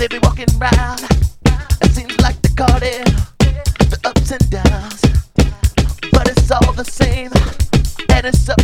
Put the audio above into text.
They be walking round. It seems like they're caught in the ups and downs. But it's all the same. And it's up